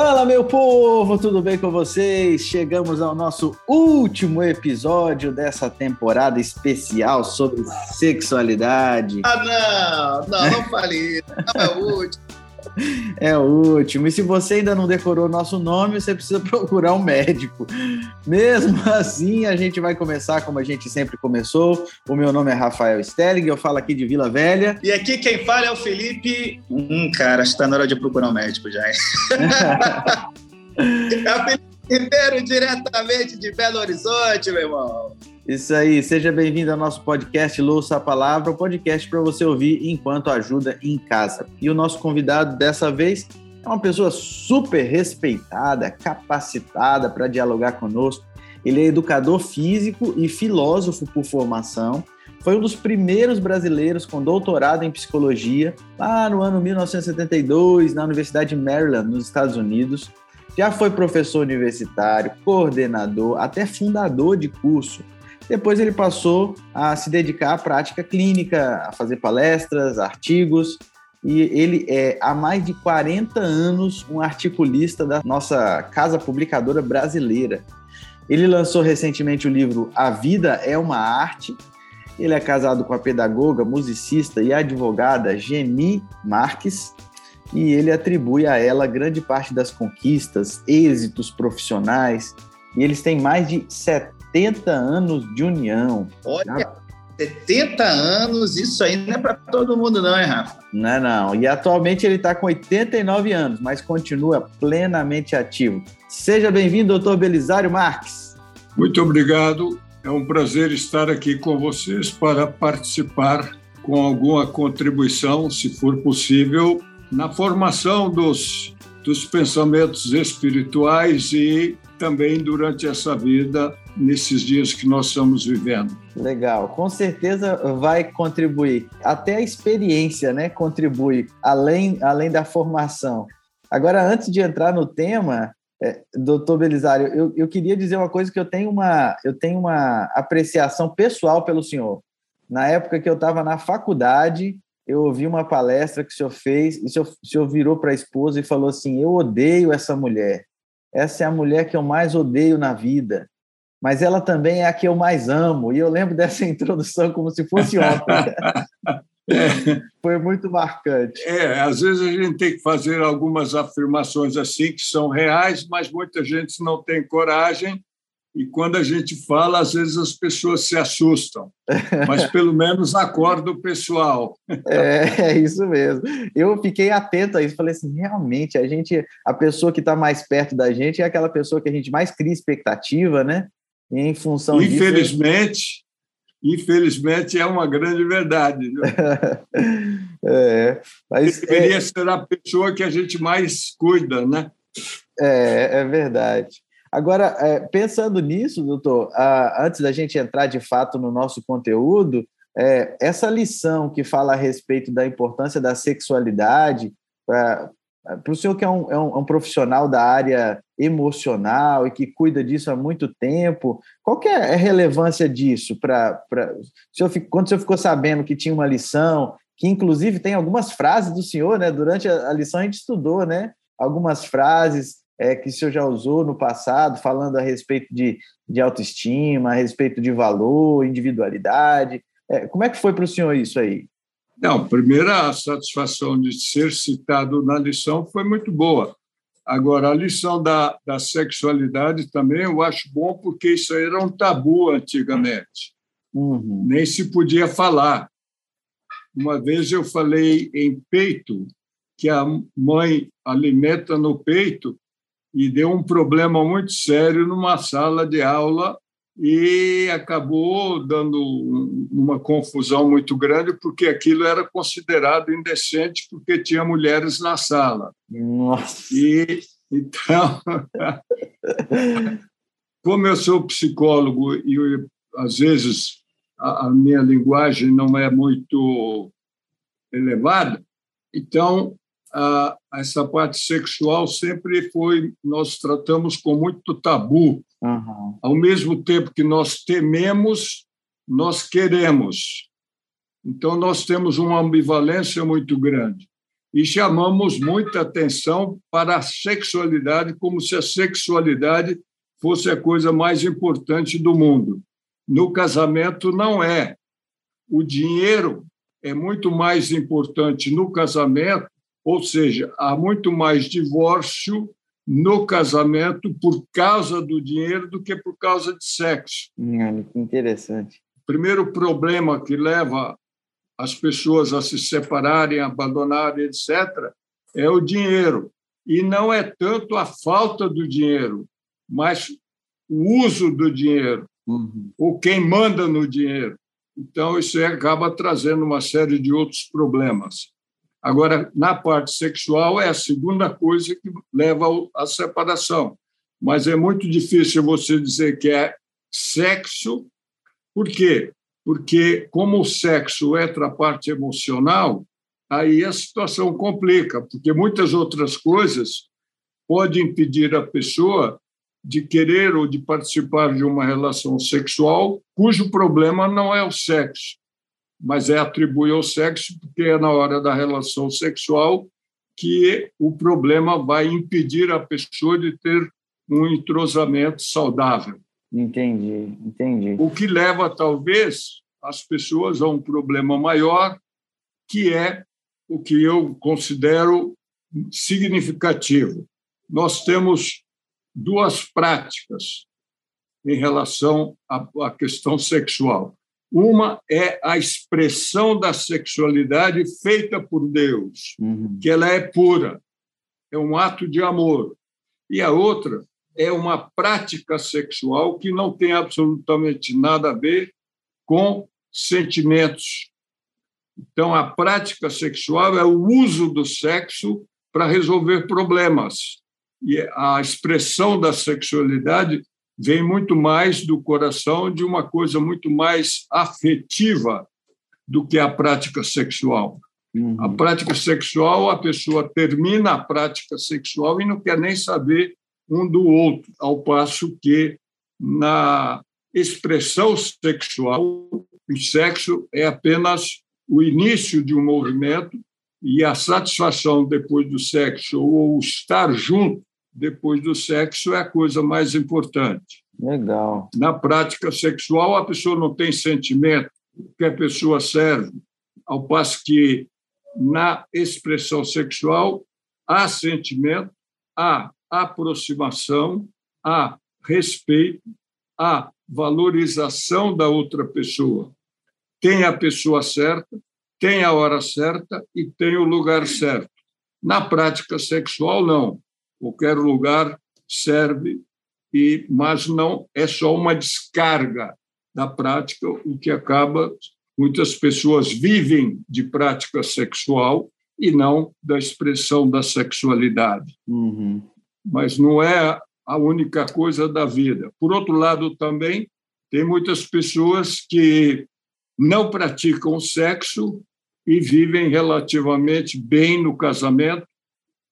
Fala, meu povo, tudo bem com vocês? Chegamos ao nosso último episódio dessa temporada especial sobre sexualidade. Ah, não, não, não fale isso, não é o último. É o último. E se você ainda não decorou o nosso nome, você precisa procurar um médico. Mesmo assim, a gente vai começar como a gente sempre começou. O meu nome é Rafael Stelling, eu falo aqui de Vila Velha. E aqui quem fala é o Felipe. Hum, cara, está na hora de procurar um médico já. é o Felipe Ribeiro, diretamente de Belo Horizonte, meu irmão. Isso aí, seja bem-vindo ao nosso podcast Louça a Palavra, o podcast para você ouvir enquanto ajuda em casa. E o nosso convidado dessa vez é uma pessoa super respeitada, capacitada para dialogar conosco. Ele é educador físico e filósofo por formação. Foi um dos primeiros brasileiros com doutorado em psicologia, lá no ano 1972, na Universidade de Maryland, nos Estados Unidos. Já foi professor universitário, coordenador, até fundador de curso depois ele passou a se dedicar à prática clínica, a fazer palestras, artigos, e ele é há mais de 40 anos um articulista da nossa casa publicadora brasileira. Ele lançou recentemente o livro A Vida é uma Arte. Ele é casado com a pedagoga, musicista e advogada Geni Marques, e ele atribui a ela grande parte das conquistas, êxitos profissionais, e eles têm mais de 70 70 anos de união. Olha, 70 anos, isso aí não é para todo mundo, não, é, Rafa? Não é, não. E atualmente ele está com 89 anos, mas continua plenamente ativo. Seja bem-vindo, doutor Belisário Marques. Muito obrigado. É um prazer estar aqui com vocês para participar com alguma contribuição, se for possível, na formação dos, dos pensamentos espirituais e também durante essa vida nesses dias que nós estamos vivendo. Legal, com certeza vai contribuir. Até a experiência, né, contribui além além da formação. Agora, antes de entrar no tema, é, doutor Belisário, eu, eu queria dizer uma coisa que eu tenho uma eu tenho uma apreciação pessoal pelo senhor. Na época que eu estava na faculdade, eu ouvi uma palestra que o senhor fez e o senhor, o senhor virou para a esposa e falou assim: Eu odeio essa mulher. Essa é a mulher que eu mais odeio na vida mas ela também é a que eu mais amo. E eu lembro dessa introdução como se fosse ontem. É. Foi muito marcante. É, às vezes a gente tem que fazer algumas afirmações assim que são reais, mas muita gente não tem coragem. E quando a gente fala, às vezes as pessoas se assustam, mas pelo menos acorda o pessoal. É, é isso mesmo. Eu fiquei atento a isso, falei assim, realmente a gente, a pessoa que está mais perto da gente é aquela pessoa que a gente mais cria expectativa, né? E em função infelizmente, disso... Infelizmente, é uma grande verdade. é, mas Deveria é... ser a pessoa que a gente mais cuida, né? É, é verdade. Agora, é, pensando nisso, doutor, antes da gente entrar de fato no nosso conteúdo, é, essa lição que fala a respeito da importância da sexualidade para para o senhor que é um, é, um, é um, profissional da área emocional e que cuida disso há muito tempo, qual que é a relevância disso? Pra, pra, o senhor, quando o senhor ficou sabendo que tinha uma lição, que inclusive tem algumas frases do senhor, né? Durante a, a lição a gente estudou, né? Algumas frases é, que o senhor já usou no passado, falando a respeito de, de autoestima, a respeito de valor, individualidade. É, como é que foi para o senhor isso aí? Não, primeira a satisfação de ser citado na lição foi muito boa. Agora, a lição da, da sexualidade também eu acho bom, porque isso aí era um tabu antigamente. Uhum. Nem se podia falar. Uma vez eu falei em peito, que a mãe alimenta no peito, e deu um problema muito sério numa sala de aula e acabou dando uma confusão muito grande, porque aquilo era considerado indecente porque tinha mulheres na sala. Nossa. E então, como eu sou psicólogo e às vezes a, a minha linguagem não é muito elevada, então a, essa parte sexual sempre foi nós tratamos com muito tabu Uhum. Ao mesmo tempo que nós tememos, nós queremos. Então, nós temos uma ambivalência muito grande. e chamamos muita atenção para a sexualidade, como se a sexualidade fosse a coisa mais importante do mundo. No casamento, não é. O dinheiro é muito mais importante no casamento, ou seja, há muito mais divórcio no casamento por causa do dinheiro do que por causa de sexo. Hum, que interessante. O primeiro problema que leva as pessoas a se separarem, abandonarem, etc., é o dinheiro. E não é tanto a falta do dinheiro, mas o uso do dinheiro, uhum. ou quem manda no dinheiro. Então, isso acaba trazendo uma série de outros problemas. Agora, na parte sexual, é a segunda coisa que leva à separação. Mas é muito difícil você dizer que é sexo. Por quê? Porque, como o sexo entra a parte emocional, aí a situação complica, porque muitas outras coisas podem impedir a pessoa de querer ou de participar de uma relação sexual cujo problema não é o sexo, mas é atribuir ao sexo, porque é na hora da relação sexual que o problema vai impedir a pessoa de ter um entrosamento saudável. Entendi, entendi. O que leva, talvez, as pessoas a um problema maior, que é o que eu considero significativo. Nós temos duas práticas em relação à questão sexual. Uma é a expressão da sexualidade feita por Deus, uhum. que ela é pura, é um ato de amor. E a outra é uma prática sexual que não tem absolutamente nada a ver com sentimentos. Então, a prática sexual é o uso do sexo para resolver problemas. E a expressão da sexualidade vem muito mais do coração, de uma coisa muito mais afetiva do que a prática sexual. Uhum. A prática sexual, a pessoa termina a prática sexual e não quer nem saber um do outro, ao passo que na expressão sexual, o sexo é apenas o início de um movimento e a satisfação depois do sexo ou estar junto depois do sexo é a coisa mais importante. Legal. Na prática sexual, a pessoa não tem sentimento, que a pessoa serve, ao passo que na expressão sexual há sentimento, há aproximação, há respeito, há valorização da outra pessoa. Tem a pessoa certa, tem a hora certa e tem o lugar certo. Na prática sexual, não qualquer lugar serve e mas não é só uma descarga da prática o que acaba muitas pessoas vivem de prática sexual e não da expressão da sexualidade uhum. mas não é a única coisa da vida por outro lado também tem muitas pessoas que não praticam sexo e vivem relativamente bem no casamento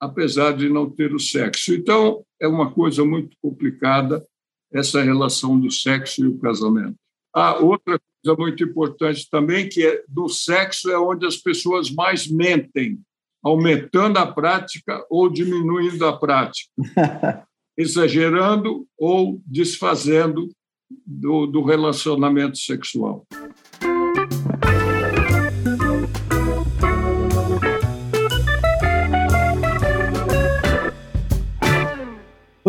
apesar de não ter o sexo. Então, é uma coisa muito complicada essa relação do sexo e o casamento. Ah, outra coisa muito importante também, que é do sexo é onde as pessoas mais mentem, aumentando a prática ou diminuindo a prática, exagerando ou desfazendo do, do relacionamento sexual.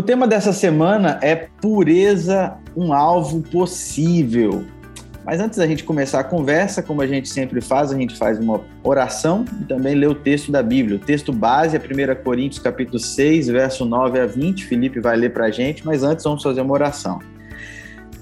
Tema dessa semana é pureza, um alvo possível. Mas antes da gente começar a conversa, como a gente sempre faz, a gente faz uma oração e também lê o texto da Bíblia. O texto base é 1 Coríntios capítulo 6, verso 9 a 20. Felipe vai ler para a gente, mas antes vamos fazer uma oração.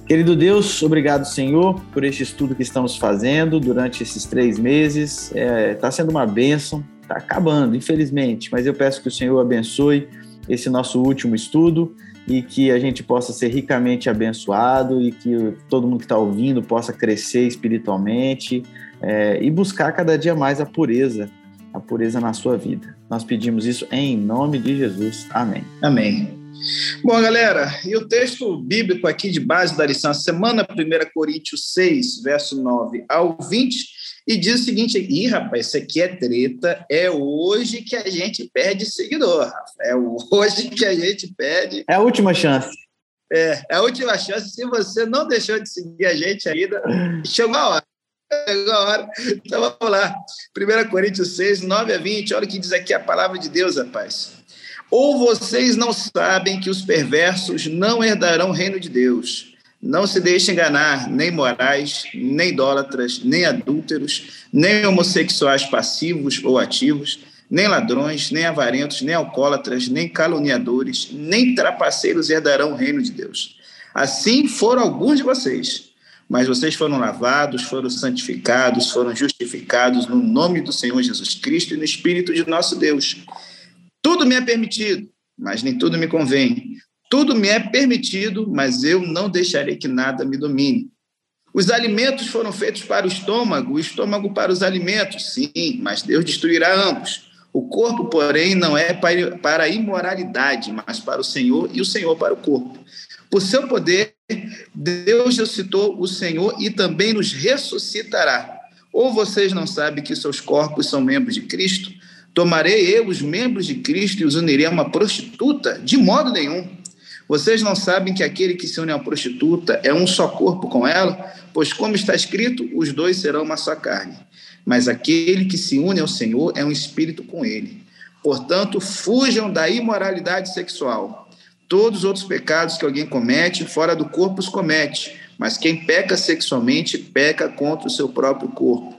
Querido Deus, obrigado, Senhor, por este estudo que estamos fazendo durante esses três meses. Está é, tá sendo uma bênção, está acabando, infelizmente, mas eu peço que o Senhor abençoe esse nosso último estudo e que a gente possa ser ricamente abençoado e que todo mundo que está ouvindo possa crescer espiritualmente é, e buscar cada dia mais a pureza, a pureza na sua vida. Nós pedimos isso em nome de Jesus. Amém. Amém. Bom, galera, e o texto bíblico aqui de base da lição, semana 1 Coríntios 6, verso 9 ao 20, e diz o seguinte: ih, rapaz, isso aqui é treta, é hoje que a gente perde seguidor, é hoje que a gente perde. É a última chance. É, é a última chance. Se você não deixou de seguir a gente ainda, chegou a hora. Chegou a hora. Então vamos lá. 1 Coríntios 6, 9 a 20. Olha o que diz aqui a palavra de Deus, rapaz. Ou vocês não sabem que os perversos não herdarão o reino de Deus? Não se deixe enganar, nem morais, nem idólatras, nem adúlteros, nem homossexuais passivos ou ativos, nem ladrões, nem avarentos, nem alcoólatras, nem caluniadores, nem trapaceiros herdarão o reino de Deus. Assim foram alguns de vocês, mas vocês foram lavados, foram santificados, foram justificados no nome do Senhor Jesus Cristo e no Espírito de nosso Deus. Tudo me é permitido, mas nem tudo me convém. Tudo me é permitido, mas eu não deixarei que nada me domine. Os alimentos foram feitos para o estômago, o estômago para os alimentos, sim, mas Deus destruirá ambos. O corpo, porém, não é para a imoralidade, mas para o Senhor e o Senhor para o corpo. Por seu poder, Deus ressuscitou o Senhor e também nos ressuscitará. Ou vocês não sabem que seus corpos são membros de Cristo? Tomarei eu os membros de Cristo e os unirei a uma prostituta? De modo nenhum. Vocês não sabem que aquele que se une à prostituta é um só corpo com ela? Pois, como está escrito, os dois serão uma só carne. Mas aquele que se une ao Senhor é um espírito com ele. Portanto, fujam da imoralidade sexual. Todos os outros pecados que alguém comete, fora do corpo os comete. Mas quem peca sexualmente, peca contra o seu próprio corpo.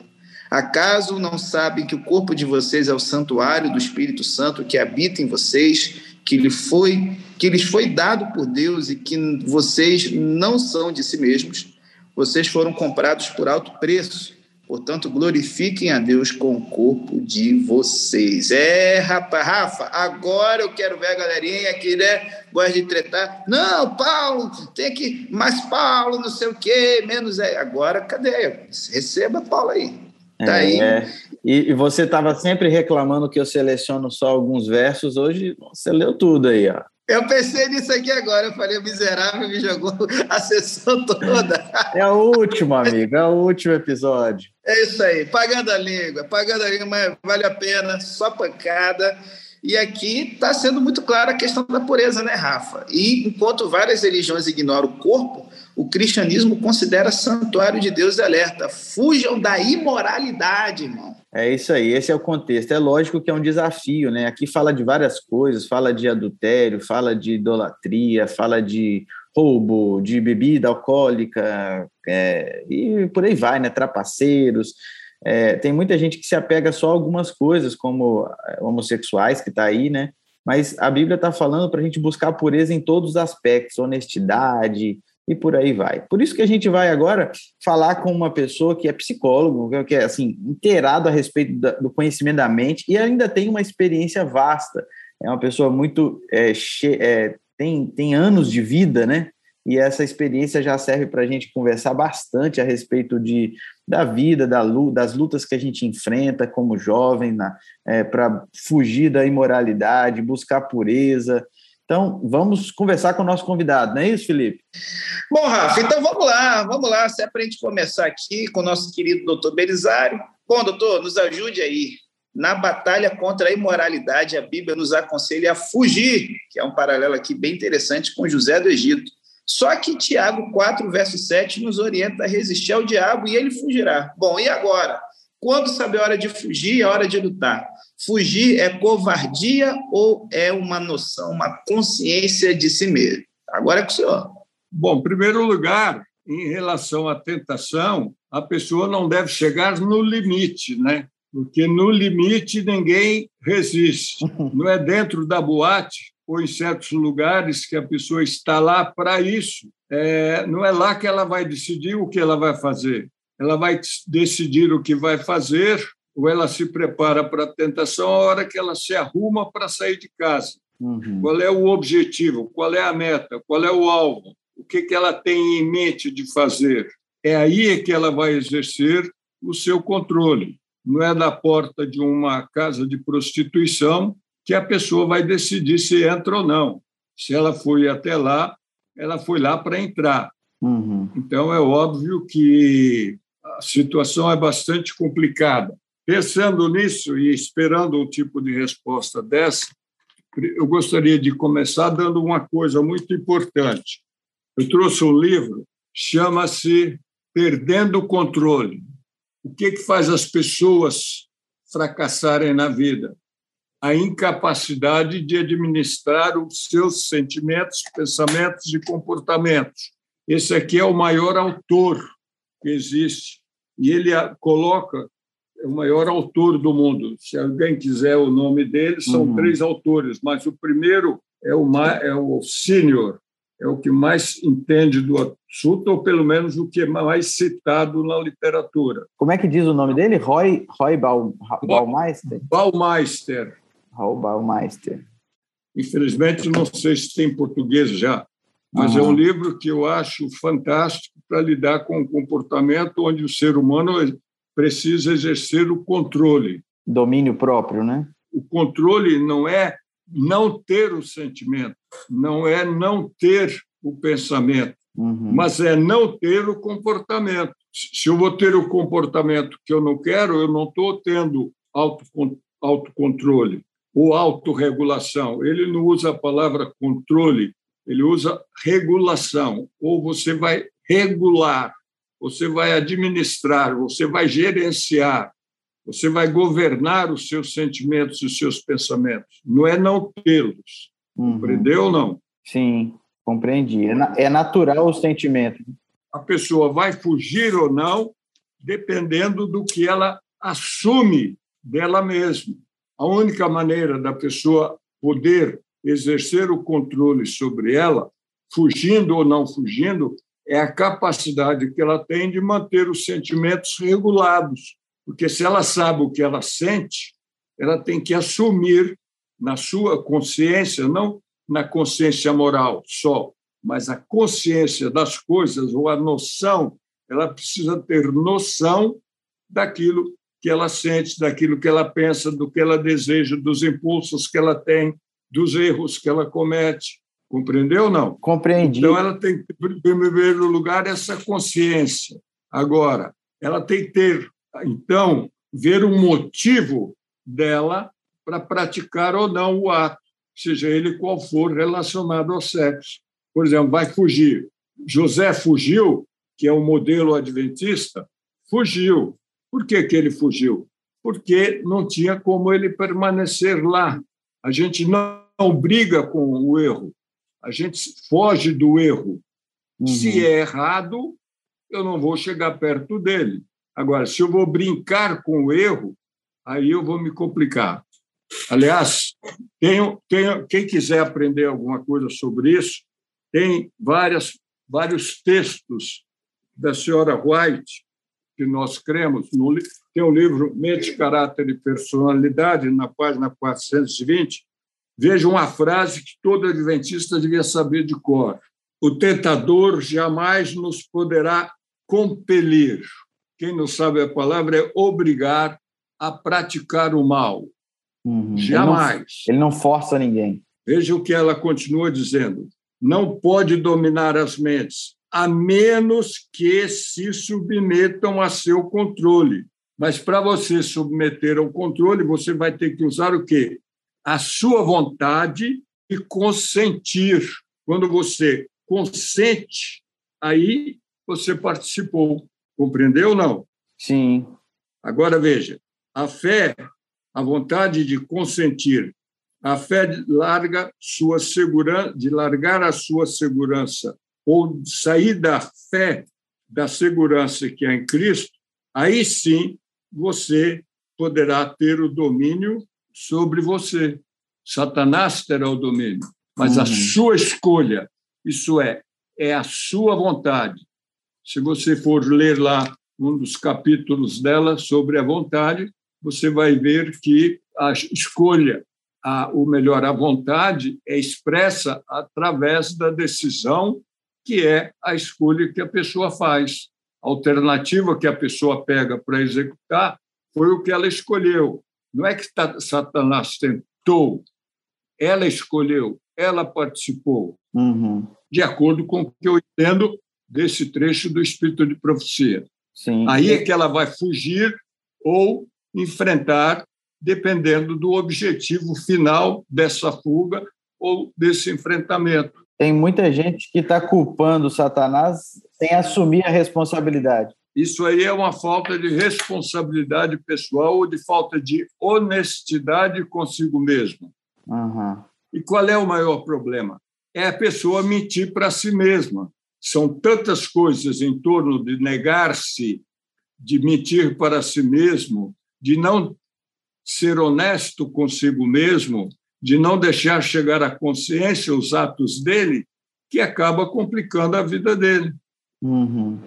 Acaso não sabem que o corpo de vocês é o santuário do Espírito Santo que habita em vocês, que lhe foi que lhes foi dado por Deus e que vocês não são de si mesmos, vocês foram comprados por alto preço. Portanto, glorifiquem a Deus com o corpo de vocês. É, rapaz, Rafa, agora eu quero ver a galerinha que né, gosta de tretar. Não, Paulo, tem que. Mas Paulo, não sei o quê, menos. É. Agora, cadê? Receba Paulo aí. Tá é, aí. É. E, e, você estava sempre reclamando que eu seleciono só alguns versos, hoje você leu tudo aí, ó. Eu pensei nisso aqui agora, eu falei, o miserável me jogou a sessão toda. É o último, amigo, é o último episódio. É isso aí, pagando a língua, pagando a língua, mas vale a pena, só pancada. E aqui está sendo muito clara a questão da pureza, né, Rafa? E enquanto várias religiões ignoram o corpo, o cristianismo considera santuário de Deus e alerta: fujam da imoralidade, irmão. É isso aí, esse é o contexto. É lógico que é um desafio, né? Aqui fala de várias coisas, fala de adultério, fala de idolatria, fala de roubo, de bebida alcoólica, é, e por aí vai, né? Trapaceiros. É, tem muita gente que se apega só a algumas coisas, como é, homossexuais, que está aí, né? Mas a Bíblia está falando para a gente buscar pureza em todos os aspectos, honestidade, e por aí vai. Por isso que a gente vai agora falar com uma pessoa que é psicólogo, que é assim, inteirado a respeito do conhecimento da mente e ainda tem uma experiência vasta. É uma pessoa muito é, che é, tem, tem anos de vida, né? E essa experiência já serve para a gente conversar bastante a respeito de, da vida, da, das lutas que a gente enfrenta como jovem, é, para fugir da imoralidade, buscar pureza, então, vamos conversar com o nosso convidado, não é isso, Felipe? Bom, Rafa, então vamos lá, vamos lá. Se é para a gente começar aqui com o nosso querido doutor Belisário. Bom, doutor, nos ajude aí. Na batalha contra a imoralidade, a Bíblia nos aconselha a fugir, que é um paralelo aqui bem interessante com José do Egito. Só que Tiago 4, verso 7, nos orienta a resistir ao diabo e ele fugirá. Bom, e agora? Quando saber a hora de fugir, é hora de lutar. Fugir é covardia ou é uma noção, uma consciência de si mesmo? Agora é com o senhor. Bom, em primeiro lugar, em relação à tentação, a pessoa não deve chegar no limite, né? Porque no limite ninguém resiste. Não é dentro da boate ou em certos lugares que a pessoa está lá para isso. É, não é lá que ela vai decidir o que ela vai fazer. Ela vai decidir o que vai fazer ou ela se prepara para a tentação a hora que ela se arruma para sair de casa. Uhum. Qual é o objetivo? Qual é a meta? Qual é o alvo? O que, que ela tem em mente de fazer? É aí que ela vai exercer o seu controle. Não é na porta de uma casa de prostituição que a pessoa vai decidir se entra ou não. Se ela foi até lá, ela foi lá para entrar. Uhum. Então, é óbvio que a situação é bastante complicada. Pensando nisso e esperando um tipo de resposta dessa, eu gostaria de começar dando uma coisa muito importante. Eu trouxe um livro, chama-se Perdendo o Controle. O que, que faz as pessoas fracassarem na vida? A incapacidade de administrar os seus sentimentos, pensamentos e comportamentos. Esse aqui é o maior autor que existe. E ele coloca o maior autor do mundo. Se alguém quiser o nome dele, são uhum. três autores, mas o primeiro é o, é o sênior, é o que mais entende do assunto, ou pelo menos o que é mais citado na literatura. Como é que diz o nome dele? Roy, Roy Baum, Baumeister? Baumeister. Roy Baumeister. Infelizmente, não sei se tem português já, mas uhum. é um livro que eu acho fantástico para lidar com o comportamento onde o ser humano precisa exercer o controle. Domínio próprio, né? O controle não é não ter o sentimento, não é não ter o pensamento, uhum. mas é não ter o comportamento. Se eu vou ter o comportamento que eu não quero, eu não estou tendo autocontrole ou autorregulação. Ele não usa a palavra controle, ele usa regulação, ou você vai regular você vai administrar, você vai gerenciar, você vai governar os seus sentimentos e os seus pensamentos. Não é não tê-los. Uhum. Compreendeu ou não? Sim, compreendi. É, é natural o sentimento. A pessoa vai fugir ou não, dependendo do que ela assume dela mesma. A única maneira da pessoa poder exercer o controle sobre ela, fugindo ou não fugindo, é a capacidade que ela tem de manter os sentimentos regulados. Porque se ela sabe o que ela sente, ela tem que assumir na sua consciência, não na consciência moral só, mas a consciência das coisas ou a noção, ela precisa ter noção daquilo que ela sente, daquilo que ela pensa, do que ela deseja, dos impulsos que ela tem, dos erros que ela comete. Compreendeu ou não? Compreendi. Então, ela tem que, em primeiro lugar, essa consciência. Agora, ela tem que ter, então, ver o motivo dela para praticar ou não o ato, seja ele qual for relacionado ao sexo. Por exemplo, vai fugir. José fugiu, que é o modelo adventista, fugiu. Por que, que ele fugiu? Porque não tinha como ele permanecer lá. A gente não, não briga com o erro, a gente foge do erro. Uhum. Se é errado, eu não vou chegar perto dele. Agora, se eu vou brincar com o erro, aí eu vou me complicar. Aliás, tenho, tenho, quem quiser aprender alguma coisa sobre isso, tem várias, vários textos da senhora White que nós cremos. No, tem o um livro Mente, Caráter e Personalidade, na página 420, Veja uma frase que todo adventista devia saber de cor: O tentador jamais nos poderá compelir. Quem não sabe a palavra é obrigar a praticar o mal. Uhum. Jamais. Ele não, ele não força ninguém. Veja o que ela continua dizendo: não pode dominar as mentes, a menos que se submetam a seu controle. Mas para você submeter ao controle, você vai ter que usar o quê? A sua vontade e consentir. Quando você consente, aí você participou. Compreendeu ou não? Sim. Agora veja, a fé, a vontade de consentir, a fé larga sua segurança, de largar a sua segurança ou sair da fé da segurança que é em Cristo, aí sim você poderá ter o domínio sobre você. Satanás terá o domínio, mas uhum. a sua escolha, isso é, é a sua vontade. Se você for ler lá um dos capítulos dela sobre a vontade, você vai ver que a escolha, a, ou melhor, a vontade é expressa através da decisão que é a escolha que a pessoa faz. A alternativa que a pessoa pega para executar foi o que ela escolheu. Não é que Satanás tentou, ela escolheu, ela participou, uhum. de acordo com o que eu entendo desse trecho do Espírito de Profecia. Sim. Aí é que ela vai fugir ou enfrentar, dependendo do objetivo final dessa fuga ou desse enfrentamento. Tem muita gente que está culpando Satanás sem assumir a responsabilidade. Isso aí é uma falta de responsabilidade pessoal ou de falta de honestidade consigo mesmo. Uhum. E qual é o maior problema? É a pessoa mentir para si mesma. São tantas coisas em torno de negar-se, de mentir para si mesmo, de não ser honesto consigo mesmo, de não deixar chegar à consciência os atos dele, que acaba complicando a vida dele. Uhum.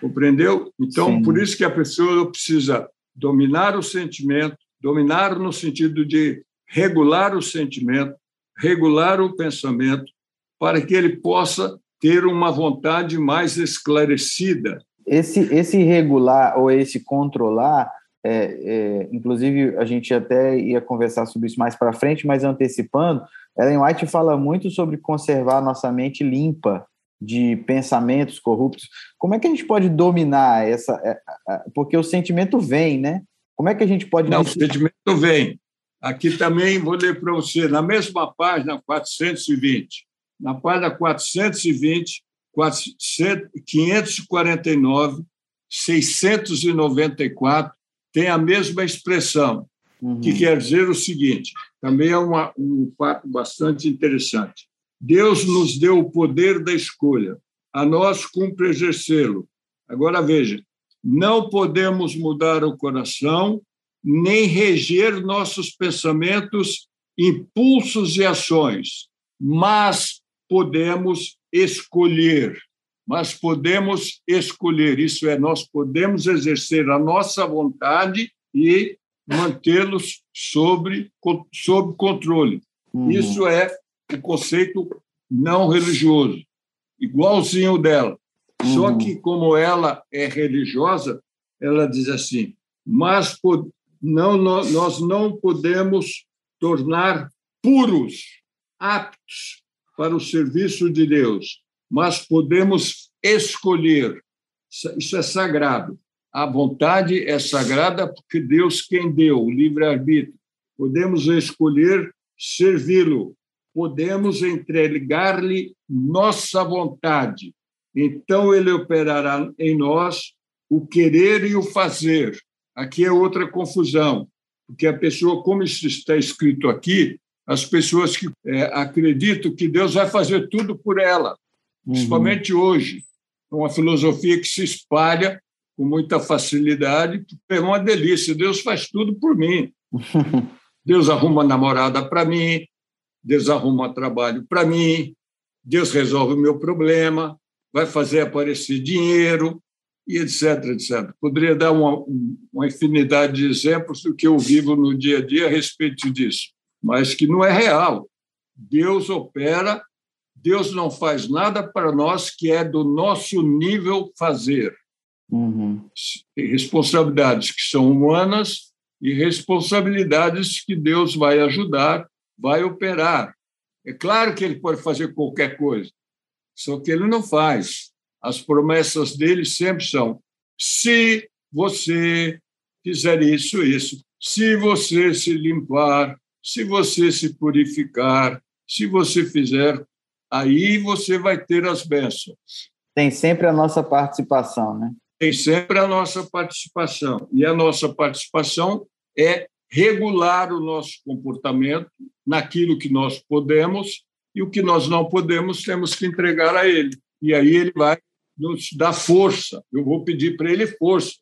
Compreendeu? Então, Sim. por isso que a pessoa precisa dominar o sentimento, dominar no sentido de regular o sentimento, regular o pensamento, para que ele possa ter uma vontade mais esclarecida. Esse, esse regular ou esse controlar, é, é, inclusive a gente até ia conversar sobre isso mais para frente, mas antecipando, Ellen White fala muito sobre conservar nossa mente limpa de pensamentos corruptos. Como é que a gente pode dominar essa? É, porque o sentimento vem, né? Como é que a gente pode. Não, o sentimento vem. Aqui também vou ler para você, na mesma página 420. Na página 420, 549, 694, tem a mesma expressão, uhum. que quer dizer o seguinte: também é uma, um fato bastante interessante. Deus nos deu o poder da escolha, a nós cumpre exercê-lo. Agora veja, não podemos mudar o coração, nem reger nossos pensamentos, impulsos e ações, mas podemos escolher. Mas podemos escolher, isso é, nós podemos exercer a nossa vontade e mantê-los sob controle. Uhum. Isso é o conceito não religioso, igualzinho dela. Uhum. Só que, como ela é religiosa, ela diz assim: mas não, nós não podemos tornar puros, aptos para o serviço de Deus, mas podemos escolher. Isso é sagrado. A vontade é sagrada porque Deus quem deu o livre-arbítrio. Podemos escolher servi-lo, podemos entregar-lhe nossa vontade. Então ele operará em nós o querer e o fazer. Aqui é outra confusão, porque a pessoa, como está escrito aqui, as pessoas que é, acreditam que Deus vai fazer tudo por ela, uhum. principalmente hoje. É uma filosofia que se espalha com muita facilidade, é uma delícia. Deus faz tudo por mim. Deus arruma namorada para mim, Deus arruma trabalho para mim, Deus resolve o meu problema, vai fazer aparecer dinheiro, e etc, etc. Poderia dar uma, uma infinidade de exemplos do que eu vivo no dia a dia a respeito disso, mas que não é real. Deus opera, Deus não faz nada para nós que é do nosso nível fazer. Uhum. Responsabilidades que são humanas e responsabilidades que Deus vai ajudar vai operar. É claro que ele pode fazer qualquer coisa, só que ele não faz. As promessas dele sempre são: se você fizer isso, isso, se você se limpar, se você se purificar, se você fizer, aí você vai ter as bênçãos. Tem sempre a nossa participação, né? Tem sempre a nossa participação. E a nossa participação é regular o nosso comportamento naquilo que nós podemos e o que nós não podemos temos que entregar a ele. E aí ele vai nos dar força. Eu vou pedir para ele força,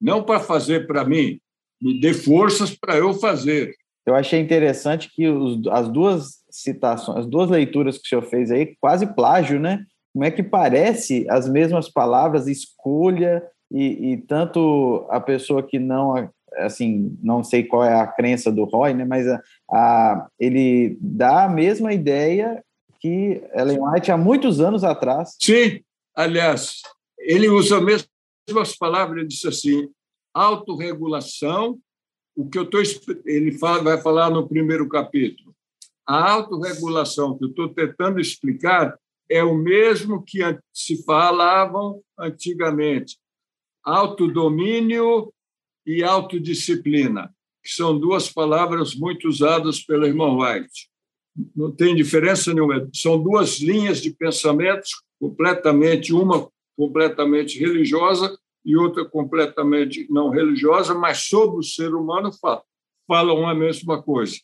não para fazer para mim, me dê forças para eu fazer. Eu achei interessante que os, as duas citações, as duas leituras que o senhor fez aí, quase plágio, né? Como é que parece as mesmas palavras, escolha e, e tanto a pessoa que não assim, não sei qual é a crença do Roy, né, mas a, a, ele dá a mesma ideia que Ellen White há muitos anos atrás. Sim, aliás, ele usa as mesmas palavras, ele disse assim, autorregulação, o que eu estou ele fala, vai falar no primeiro capítulo. A autorregulação que eu estou tentando explicar é o mesmo que se falavam antigamente. autodomínio e autodisciplina, que são duas palavras muito usadas pelo irmão White. Não tem diferença nenhuma, são duas linhas de pensamentos completamente, uma completamente religiosa e outra completamente não religiosa, mas sobre o ser humano falam a mesma coisa.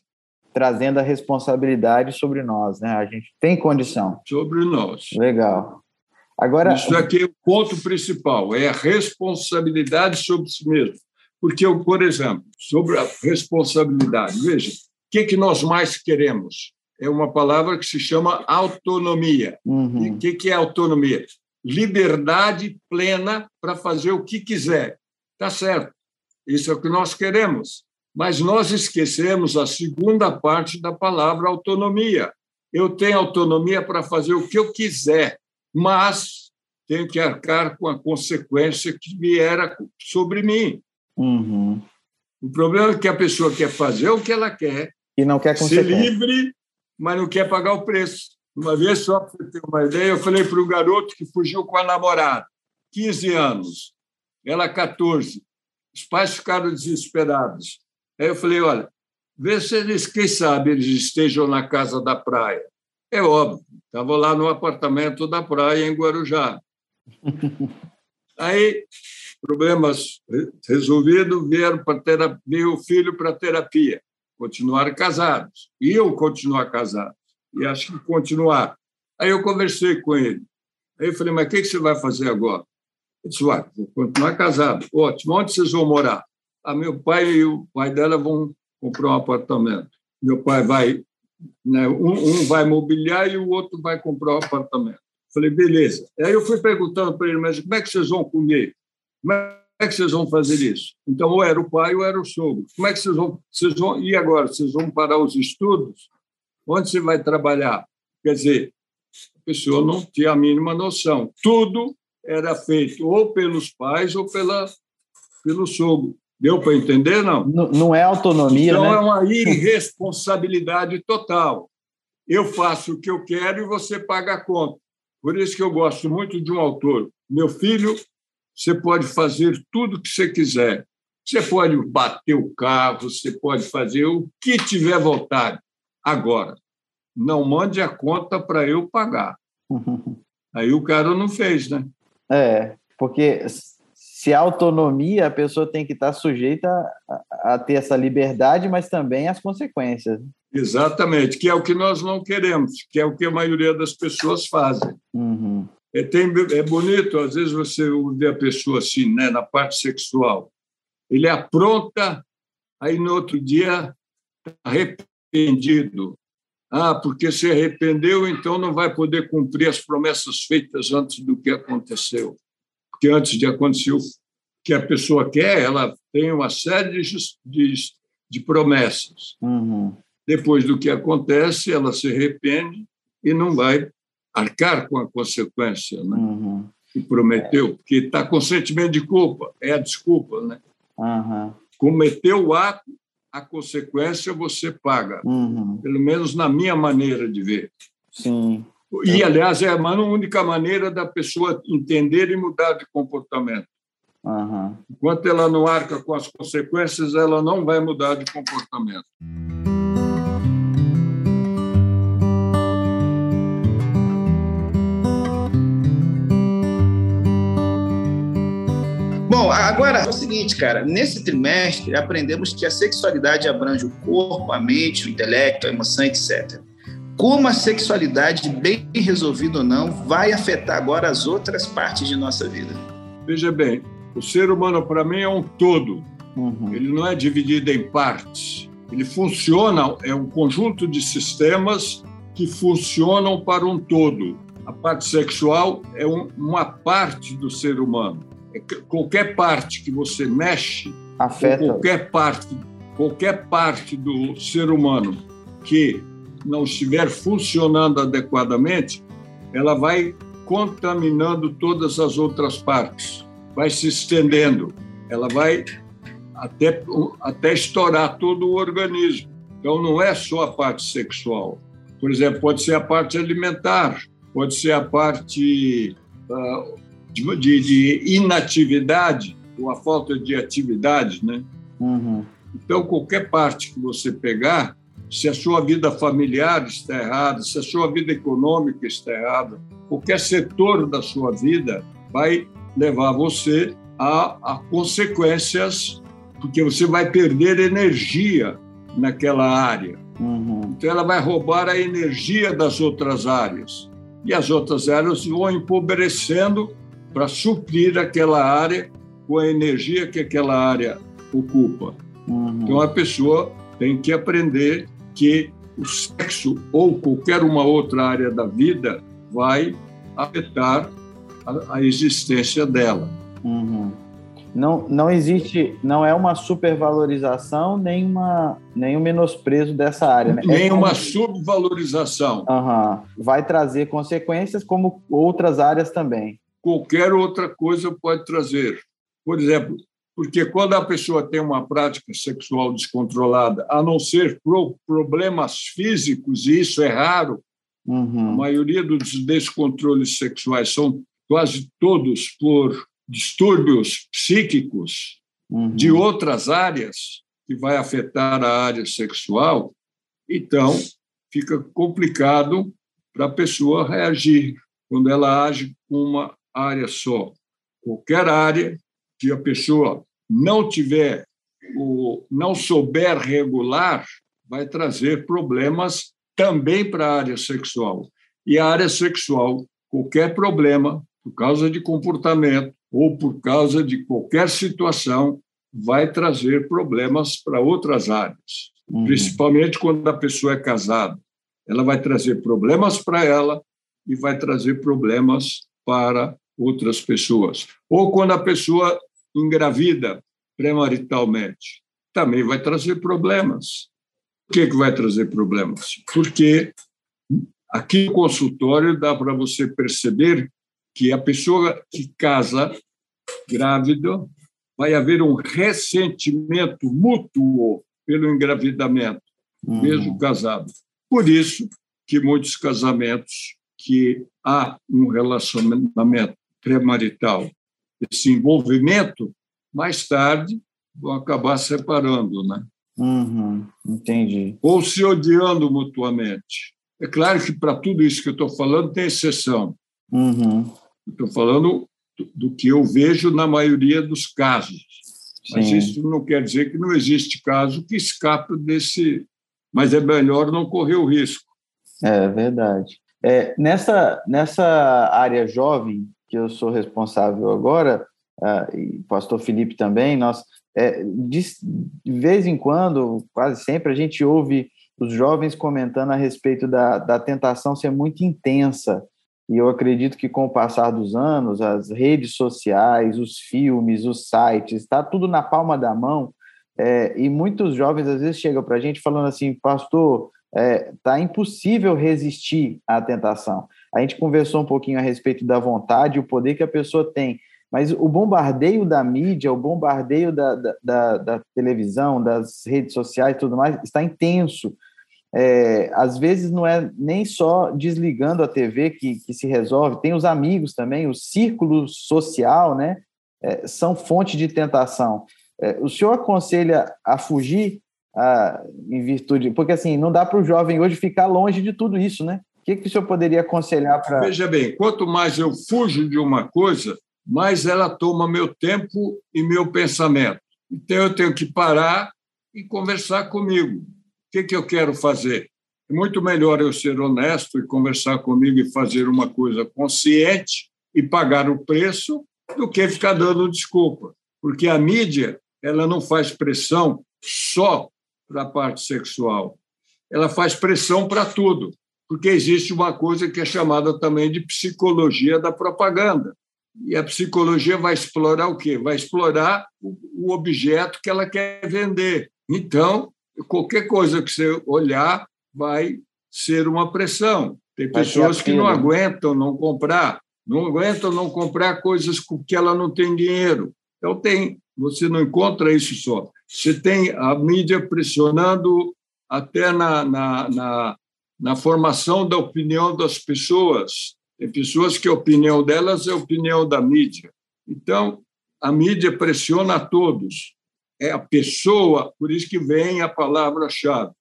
Trazendo a responsabilidade sobre nós, né? A gente tem condição. Sobre nós. Legal. Agora, Isso aqui é o ponto principal, é a responsabilidade sobre si mesmo. Porque, eu, por exemplo, sobre a responsabilidade, veja, o que, que nós mais queremos? É uma palavra que se chama autonomia. Uhum. E o que, que é autonomia? Liberdade plena para fazer o que quiser. Tá certo. Isso é o que nós queremos. Mas nós esquecemos a segunda parte da palavra autonomia. Eu tenho autonomia para fazer o que eu quiser mas tenho que arcar com a consequência que vier sobre mim. Uhum. O problema é que a pessoa quer fazer o que ela quer, e não quer ser livre, mas não quer pagar o preço. Uma vez, só para você ter uma ideia, eu falei para um garoto que fugiu com a namorada, 15 anos, ela 14. Os pais ficaram desesperados. Aí eu falei: olha, vê se eles, quem sabe, eles estejam na casa da praia. É óbvio, estava lá no apartamento da praia, em Guarujá. Aí, problemas resolvidos, vieram para terapia, o filho para terapia, continuaram casados, iam continuar casados, e acho que continuar. Aí eu conversei com ele. Aí eu falei, mas o que você vai fazer agora? Ele disse, vou continuar casado. Ótimo, onde vocês vão morar? Ah, meu pai e o pai dela vão comprar um apartamento. Meu pai vai né? Um, um, vai mobiliar e o outro vai comprar um apartamento. Falei, beleza. Aí eu fui perguntando para ele, mas como é que vocês vão comer? Como é que vocês vão fazer isso? Então, ou era o pai ou era o sogro. Como é que vocês vão, vocês vão... E agora? Vocês vão parar os estudos? Onde você vai trabalhar? Quer dizer, a pessoa não tinha a mínima noção. Tudo era feito ou pelos pais ou pela, pelo sogro. Deu para entender, não? não? Não é autonomia, então, né? é uma irresponsabilidade total. Eu faço o que eu quero e você paga a conta. Por isso que eu gosto muito de um autor. Meu filho, você pode fazer tudo o que você quiser. Você pode bater o carro, você pode fazer o que tiver vontade. Agora, não mande a conta para eu pagar. Aí o cara não fez, né? É, porque se a autonomia, a pessoa tem que estar sujeita a, a, ter essa liberdade, mas também as consequências. Exatamente, que é o que nós não queremos, que é o que a maioria das pessoas fazem. Uhum. É, tem, é bonito, às vezes você vê a pessoa assim, né, na parte sexual. Ele apronta, aí no outro dia arrependido. Ah, porque se arrependeu, então não vai poder cumprir as promessas feitas antes do que aconteceu porque antes de acontecer o que a pessoa quer, ela tem uma série de, de, de promessas. Uhum. Depois do que acontece, ela se arrepende e não vai arcar com a consequência né? Uhum. que prometeu, porque está com sentimento de culpa, é a desculpa. Né? Uhum. Cometeu o ato, a consequência você paga, uhum. pelo menos na minha maneira de ver. Sim. E, aliás, é a única maneira da pessoa entender e mudar de comportamento. Enquanto ela não arca com as consequências, ela não vai mudar de comportamento. Bom, agora é o seguinte, cara. Nesse trimestre, aprendemos que a sexualidade abrange o corpo, a mente, o intelecto, a emoção, etc como a sexualidade, bem resolvida ou não, vai afetar agora as outras partes de nossa vida. Veja bem, o ser humano, para mim, é um todo. Uhum. Ele não é dividido em partes. Ele funciona, é um conjunto de sistemas que funcionam para um todo. A parte sexual é um, uma parte do ser humano. Qualquer parte que você mexe, afeta qualquer parte, qualquer parte do ser humano que não estiver funcionando adequadamente, ela vai contaminando todas as outras partes, vai se estendendo, ela vai até, até estourar todo o organismo. Então, não é só a parte sexual. Por exemplo, pode ser a parte alimentar, pode ser a parte uh, de, de, de inatividade ou a falta de atividade, né? Uhum. Então, qualquer parte que você pegar, se a sua vida familiar está errada, se a sua vida econômica está errada, qualquer setor da sua vida vai levar você a, a consequências, porque você vai perder energia naquela área. Uhum. Então, ela vai roubar a energia das outras áreas. E as outras áreas vão empobrecendo para suprir aquela área com a energia que aquela área ocupa. Uhum. Então, a pessoa tem que aprender que o sexo ou qualquer uma outra área da vida vai afetar a, a existência dela. Uhum. Não, não existe, não é uma supervalorização nem, uma, nem um menosprezo dessa área. Né? Nem é uma subvalorização. Uhum. Vai trazer consequências como outras áreas também. Qualquer outra coisa pode trazer. Por exemplo, porque quando a pessoa tem uma prática sexual descontrolada, a não ser por problemas físicos, e isso é raro, uhum. a maioria dos descontroles sexuais são quase todos por distúrbios psíquicos uhum. de outras áreas que vai afetar a área sexual, então fica complicado para a pessoa reagir quando ela age com uma área só. Qualquer área que a pessoa não tiver o não souber regular, vai trazer problemas também para a área sexual. E a área sexual, qualquer problema, por causa de comportamento ou por causa de qualquer situação, vai trazer problemas para outras áreas, uhum. principalmente quando a pessoa é casada. Ela vai trazer problemas para ela e vai trazer problemas para outras pessoas. Ou quando a pessoa engravida premaritalmente, também vai trazer problemas. Por que, que vai trazer problemas? Porque aqui no consultório dá para você perceber que a pessoa que casa grávida vai haver um ressentimento mútuo pelo engravidamento, uhum. mesmo casado. Por isso que muitos casamentos que há um relacionamento premarital, esse envolvimento, mais tarde vão acabar separando, né? Uhum, entendi. Ou se odiando mutuamente. É claro que para tudo isso que eu estou falando tem exceção. Uhum. Estou falando do, que eu vejo na maioria dos casos. Mas Sim. isso não quer dizer que não existe caso que escape desse. Mas é melhor não correr o risco. É verdade. É, nessa, nessa área jovem, que eu sou responsável agora, uh, e pastor Felipe também, nós, é, de, de, vez em quando, quase sempre, a gente ouve os jovens comentando a respeito da, da tentação ser muito intensa. E eu acredito que com o passar dos anos, as redes sociais, os filmes, os sites, está tudo na palma da mão. É, e muitos jovens às vezes chegam para a gente falando assim, pastor, é, tá impossível resistir à tentação. A gente conversou um pouquinho a respeito da vontade o poder que a pessoa tem, mas o bombardeio da mídia, o bombardeio da, da, da, da televisão, das redes sociais e tudo mais, está intenso. É, às vezes não é nem só desligando a TV que, que se resolve, tem os amigos também, o círculo social, né? É, são fonte de tentação. É, o senhor aconselha a fugir ah, em virtude. Porque assim, não dá para o jovem hoje ficar longe de tudo isso, né? Que, que o senhor poderia aconselhar para. Veja bem, quanto mais eu fujo de uma coisa, mais ela toma meu tempo e meu pensamento. Então eu tenho que parar e conversar comigo. O que, que eu quero fazer? É muito melhor eu ser honesto e conversar comigo e fazer uma coisa consciente e pagar o preço do que ficar dando desculpa. Porque a mídia ela não faz pressão só para a parte sexual. Ela faz pressão para tudo, porque existe uma coisa que é chamada também de psicologia da propaganda. E a psicologia vai explorar o quê? Vai explorar o objeto que ela quer vender. Então, qualquer coisa que você olhar vai ser uma pressão. Tem pessoas que não aguentam não comprar, não aguentam não comprar coisas com que ela não tem dinheiro. Então, tem, você não encontra isso só. Você tem a mídia pressionando até na, na, na, na formação da opinião das pessoas. Tem pessoas que a opinião delas é a opinião da mídia. Então, a mídia pressiona a todos. É a pessoa, por isso que vem a palavra-chave.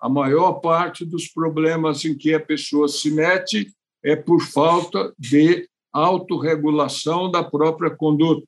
A maior parte dos problemas em que a pessoa se mete é por falta de autorregulação da própria conduta.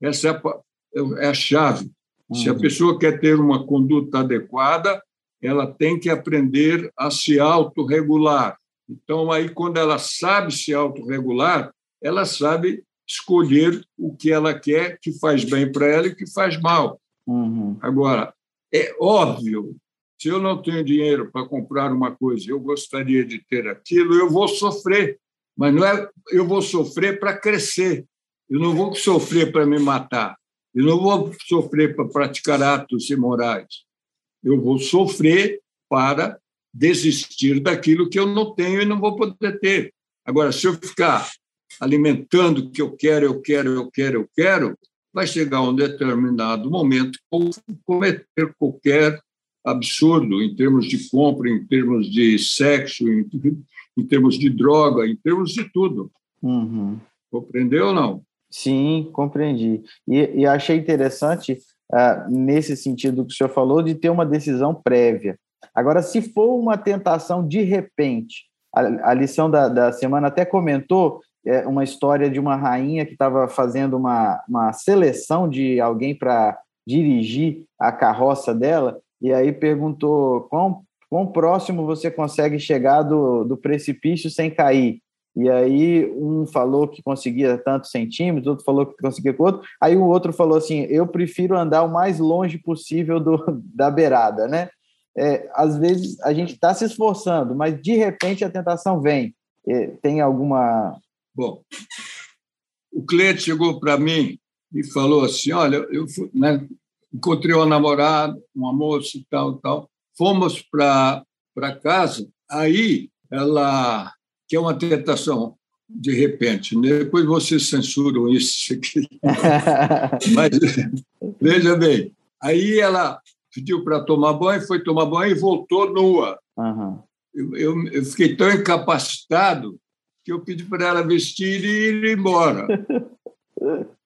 Essa é a, é a chave. Se a uhum. pessoa quer ter uma conduta adequada, ela tem que aprender a se autorregular. Então, aí, quando ela sabe se autorregular, ela sabe escolher o que ela quer, que faz bem para ela e que faz mal. Uhum. Agora, é óbvio, se eu não tenho dinheiro para comprar uma coisa, eu gostaria de ter aquilo, eu vou sofrer. Mas não é eu vou sofrer para crescer. Eu não vou sofrer para me matar. Eu não vou sofrer para praticar atos imorais. Eu vou sofrer para desistir daquilo que eu não tenho e não vou poder ter. Agora, se eu ficar alimentando o que eu quero, eu quero, eu quero, eu quero, vai chegar um determinado momento ou cometer qualquer absurdo em termos de compra, em termos de sexo, em, em termos de droga, em termos de tudo. Uhum. Compreendeu ou não? Sim, compreendi. E, e achei interessante, uh, nesse sentido que o senhor falou, de ter uma decisão prévia. Agora, se for uma tentação de repente, a, a lição da, da semana até comentou é, uma história de uma rainha que estava fazendo uma, uma seleção de alguém para dirigir a carroça dela, e aí perguntou quão, quão próximo você consegue chegar do, do precipício sem cair. E aí um falou que conseguia tantos centímetros, outro falou que conseguia com outro. Aí o outro falou assim: eu prefiro andar o mais longe possível do, da beirada, né? É, às vezes a gente está se esforçando, mas de repente a tentação vem. É, tem alguma. Bom, o cliente chegou para mim e falou assim: olha, eu né, encontrei uma namorada, uma moça e tal, tal. Fomos para casa, aí ela que é uma tentação de repente. Depois vocês censuram isso aqui. Mas veja bem, aí ela pediu para tomar banho, foi tomar banho e voltou nua. Uhum. Eu, eu, eu, fiquei tão incapacitado que eu pedi para ela vestir e ir embora.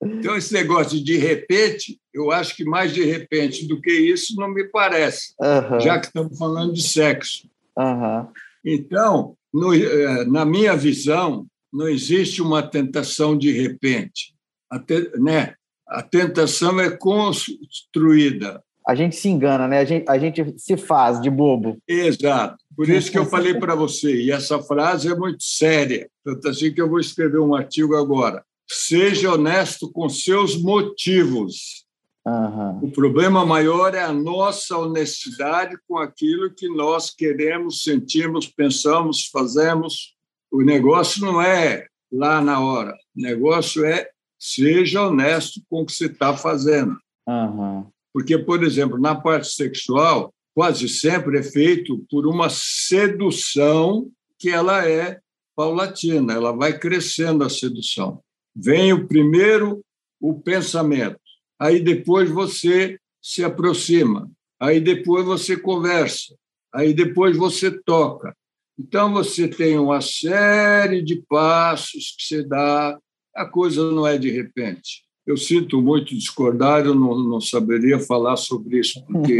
Então, esse negócio de, de repente, eu acho que mais de repente do que isso não me parece, uhum. já que estamos falando de sexo. Uhum. Então, no, eh, na minha visão, não existe uma tentação de repente. A, te, né? a tentação é construída. A gente se engana, né? a, gente, a gente se faz de bobo. Exato. Por isso que eu falei para você, e essa frase é muito séria, tanto assim que eu vou escrever um artigo agora. Seja honesto com seus motivos Uhum. O problema maior é a nossa honestidade com aquilo que nós queremos, sentimos, pensamos, fazemos. O negócio não é lá na hora. O negócio é seja honesto com o que você está fazendo. Uhum. Porque, por exemplo, na parte sexual, quase sempre é feito por uma sedução que ela é paulatina, ela vai crescendo a sedução. Vem o primeiro o pensamento aí depois você se aproxima, aí depois você conversa, aí depois você toca. Então você tem uma série de passos que você dá, a coisa não é de repente. Eu sinto muito discordar, eu não, não saberia falar sobre isso, porque.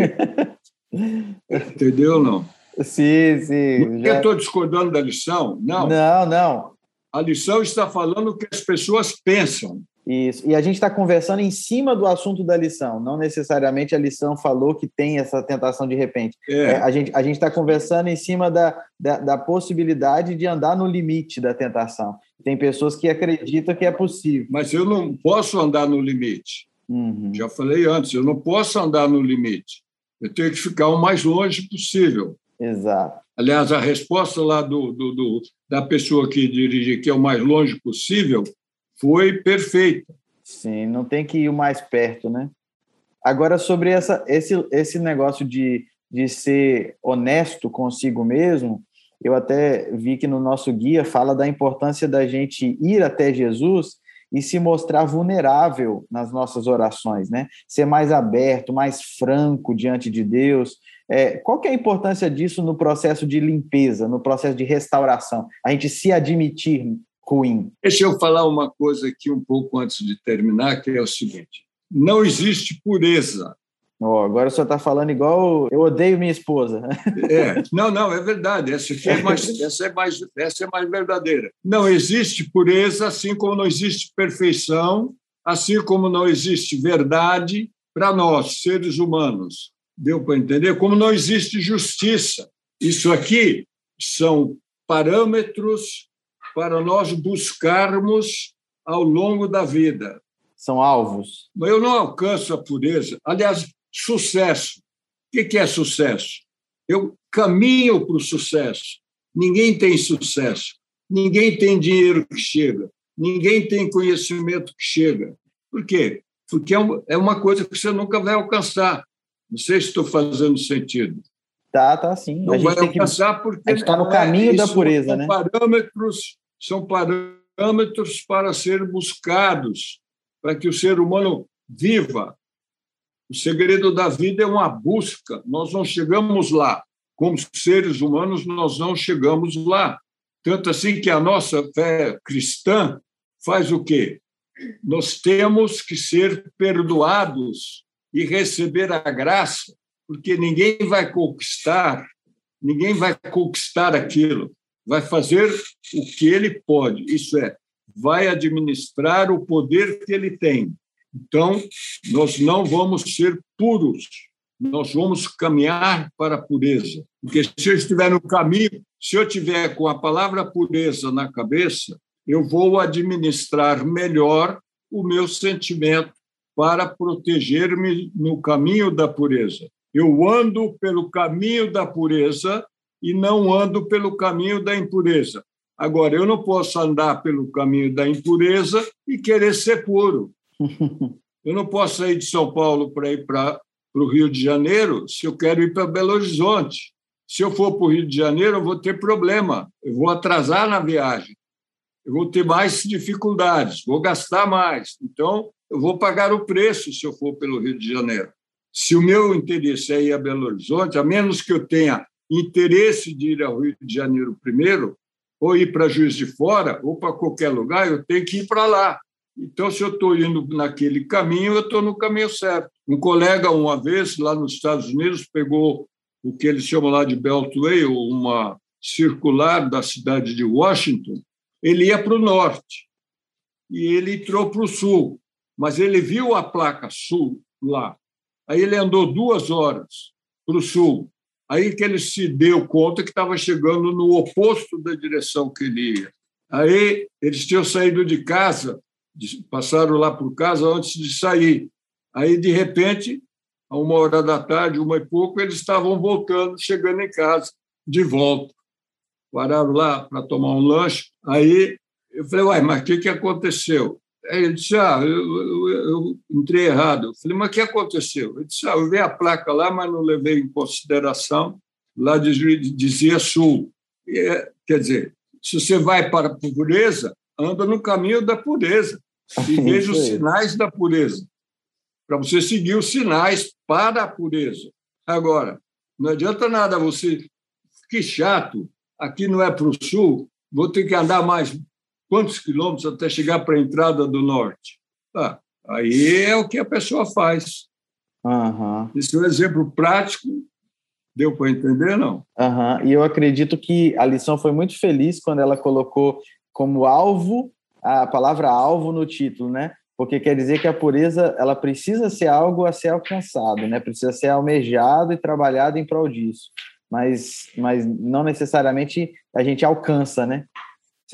Entendeu não? Sim, sim. Já... Eu estou discordando da lição? Não. Não, não. A lição está falando o que as pessoas pensam. Isso. E a gente está conversando em cima do assunto da lição, não necessariamente a lição falou que tem essa tentação de repente. É. É, a gente a está conversando em cima da, da, da, possibilidade de andar no limite da tentação. Tem pessoas que acreditam que é possível. Mas eu não posso andar no limite. Uhum. Já falei antes, eu não posso andar no limite. Eu tenho que ficar o mais longe possível. Exato. Aliás, a resposta lá do, do, do da pessoa que dirige, que é o mais longe possível, foi perfeita. Sim, não tem que ir mais perto, né? Agora, sobre essa, esse, esse negócio de, de ser honesto consigo mesmo, eu até vi que no nosso guia fala da importância da gente ir até Jesus e se mostrar vulnerável nas nossas orações, né? Ser mais aberto, mais franco diante de Deus. É, qual que é a importância disso no processo de limpeza, no processo de restauração? A gente se admitir ruim. Deixa eu falar uma coisa aqui um pouco antes de terminar, que é o seguinte: não existe pureza Oh, agora o senhor está falando igual eu odeio minha esposa. É, não, não, é verdade. Essa, é mais, essa, é mais, essa é mais verdadeira. Não existe pureza, assim como não existe perfeição, assim como não existe verdade para nós, seres humanos. Deu para entender? Como não existe justiça. Isso aqui são parâmetros para nós buscarmos ao longo da vida. São alvos. Eu não alcanço a pureza. Aliás, Sucesso. O que é sucesso? Eu caminho para o sucesso. Ninguém tem sucesso. Ninguém tem dinheiro que chega. Ninguém tem conhecimento que chega. Por quê? Porque é, é uma coisa que você nunca vai alcançar. Não sei se estou fazendo sentido. Tá, tá sim. Não vai alcançar que... porque a gente está no caminho é, da pureza, né? Parâmetros, são parâmetros para ser buscados, para que o ser humano viva o segredo da vida é uma busca. Nós não chegamos lá. Como seres humanos, nós não chegamos lá. Tanto assim que a nossa fé cristã faz o quê? Nós temos que ser perdoados e receber a graça, porque ninguém vai conquistar, ninguém vai conquistar aquilo. Vai fazer o que ele pode, isso é, vai administrar o poder que ele tem. Então, nós não vamos ser puros, nós vamos caminhar para a pureza. Porque se eu estiver no caminho, se eu tiver com a palavra pureza na cabeça, eu vou administrar melhor o meu sentimento para proteger-me no caminho da pureza. Eu ando pelo caminho da pureza e não ando pelo caminho da impureza. Agora, eu não posso andar pelo caminho da impureza e querer ser puro. Eu não posso sair de São Paulo para ir para o Rio de Janeiro se eu quero ir para Belo Horizonte. Se eu for para o Rio de Janeiro, eu vou ter problema, eu vou atrasar na viagem, eu vou ter mais dificuldades, vou gastar mais. Então, eu vou pagar o preço se eu for pelo Rio de Janeiro. Se o meu interesse é ir a Belo Horizonte, a menos que eu tenha interesse de ir ao Rio de Janeiro primeiro, ou ir para Juiz de Fora, ou para qualquer lugar, eu tenho que ir para lá. Então, se eu estou indo naquele caminho, eu estou no caminho certo. Um colega, uma vez, lá nos Estados Unidos, pegou o que eles chamam lá de Beltway, uma circular da cidade de Washington. Ele ia para o norte e ele entrou para o sul, mas ele viu a placa sul lá. Aí ele andou duas horas para o sul. Aí que ele se deu conta que estava chegando no oposto da direção que ele ia. Aí eles tinham saído de casa passaram lá por casa antes de sair. Aí, de repente, a uma hora da tarde, uma e pouco, eles estavam voltando, chegando em casa, de volta. Pararam lá para tomar um lanche. Aí eu falei, uai, mas o que, que aconteceu? Ele disse, ah, eu, eu, eu, entrei errado. Eu falei, mas o que aconteceu? Ele disse, ah, eu vi a placa lá, mas não levei em consideração. Lá dizia sul. E, quer dizer, se você vai para a pureza, anda no caminho da pureza e veja os sinais da pureza, para você seguir os sinais para a pureza. Agora, não adianta nada você. Que chato, aqui não é para o sul, vou ter que andar mais quantos quilômetros até chegar para a entrada do norte? Ah, aí é o que a pessoa faz. Uhum. Esse é um exemplo prático. Deu para entender, não? Uhum. E eu acredito que a lição foi muito feliz quando ela colocou como alvo a palavra alvo no título, né? Porque quer dizer que a pureza ela precisa ser algo a ser alcançado, né? Precisa ser almejado e trabalhado em prol disso. Mas, mas não necessariamente a gente alcança, né?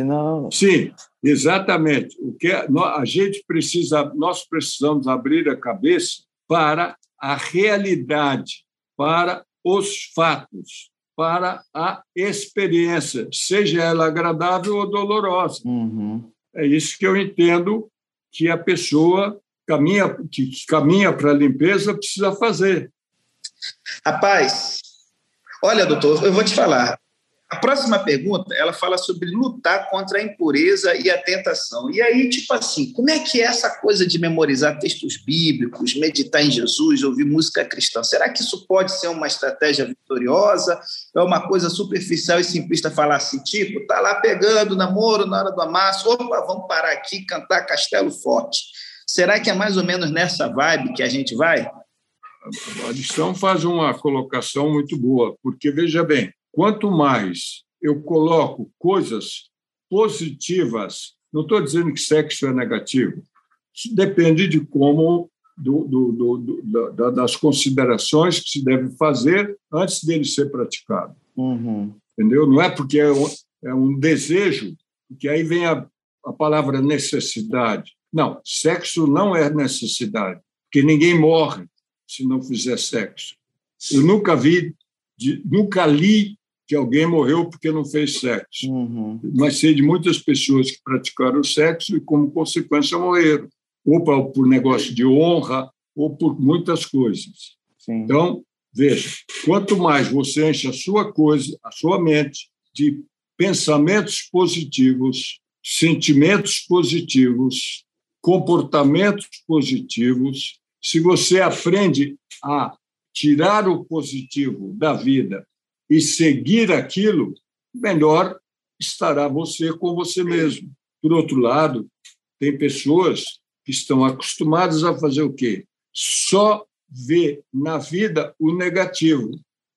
Senão... Sim, exatamente. O que a gente precisa, nós precisamos abrir a cabeça para a realidade, para os fatos para a experiência, seja ela agradável ou dolorosa. Uhum. É isso que eu entendo que a pessoa caminha, que caminha para a limpeza precisa fazer. Rapaz, olha, doutor, eu vou te falar. A próxima pergunta, ela fala sobre lutar contra a impureza e a tentação. E aí, tipo assim, como é que é essa coisa de memorizar textos bíblicos, meditar em Jesus, ouvir música cristã? Será que isso pode ser uma estratégia vitoriosa? É uma coisa superficial e simplista falar assim, tipo, tá lá pegando namoro na hora do amasso, opa, vamos parar aqui cantar Castelo Forte. Será que é mais ou menos nessa vibe que a gente vai? A lição faz uma colocação muito boa, porque veja bem, Quanto mais eu coloco coisas positivas, não estou dizendo que sexo é negativo, isso depende de como do, do, do, das considerações que se deve fazer antes dele ser praticado. Uhum. Entendeu? Não é porque é um, é um desejo, porque aí vem a, a palavra necessidade. Não, sexo não é necessidade, porque ninguém morre se não fizer sexo. Eu nunca vi, de, nunca li que alguém morreu porque não fez sexo. Uhum. Mas sei de muitas pessoas que praticaram sexo e, como consequência, morreram. Ou por negócio de honra, ou por muitas coisas. Sim. Então, veja, quanto mais você enche a sua coisa, a sua mente de pensamentos positivos, sentimentos positivos, comportamentos positivos, se você aprende a tirar o positivo da vida e seguir aquilo, melhor estará você com você mesmo. Por outro lado, tem pessoas que estão acostumadas a fazer o quê? Só ver na vida o negativo.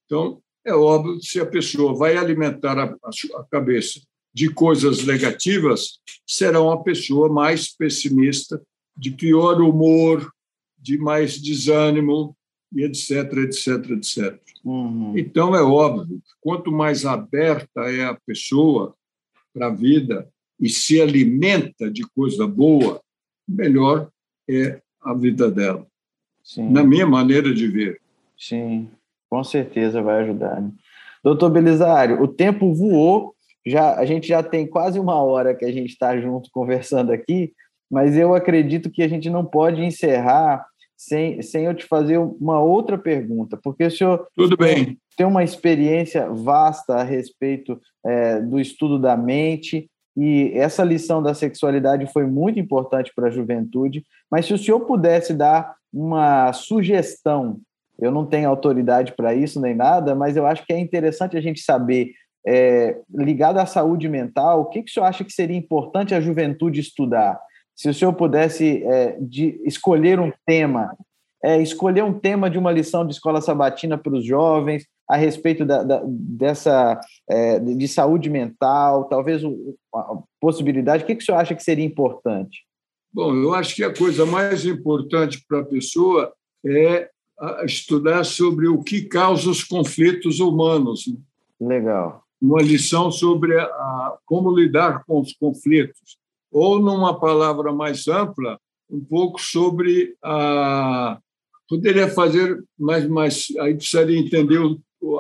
Então, é óbvio que se a pessoa vai alimentar a, a cabeça de coisas negativas, será uma pessoa mais pessimista, de pior humor, de mais desânimo, e etc, etc, etc. Uhum. Então, é óbvio, quanto mais aberta é a pessoa para a vida e se alimenta de coisa boa, melhor é a vida dela. Sim. Na minha maneira de ver. Sim, com certeza vai ajudar. Né? Doutor Belisário, o tempo voou, já, a gente já tem quase uma hora que a gente está junto conversando aqui, mas eu acredito que a gente não pode encerrar sem, sem eu te fazer uma outra pergunta, porque o senhor Tudo bem. tem uma experiência vasta a respeito é, do estudo da mente, e essa lição da sexualidade foi muito importante para a juventude, mas se o senhor pudesse dar uma sugestão, eu não tenho autoridade para isso nem nada, mas eu acho que é interessante a gente saber, é, ligado à saúde mental, o que, que o senhor acha que seria importante a juventude estudar? Se o senhor pudesse é, de escolher um tema, é, escolher um tema de uma lição de escola sabatina para os jovens a respeito da, da, dessa é, de saúde mental, talvez a possibilidade, o que, que o senhor acha que seria importante? Bom, eu acho que a coisa mais importante para a pessoa é estudar sobre o que causa os conflitos humanos. Legal. Uma lição sobre a, como lidar com os conflitos ou, numa palavra mais ampla, um pouco sobre a. Poderia fazer, mas, mas aí precisaria entender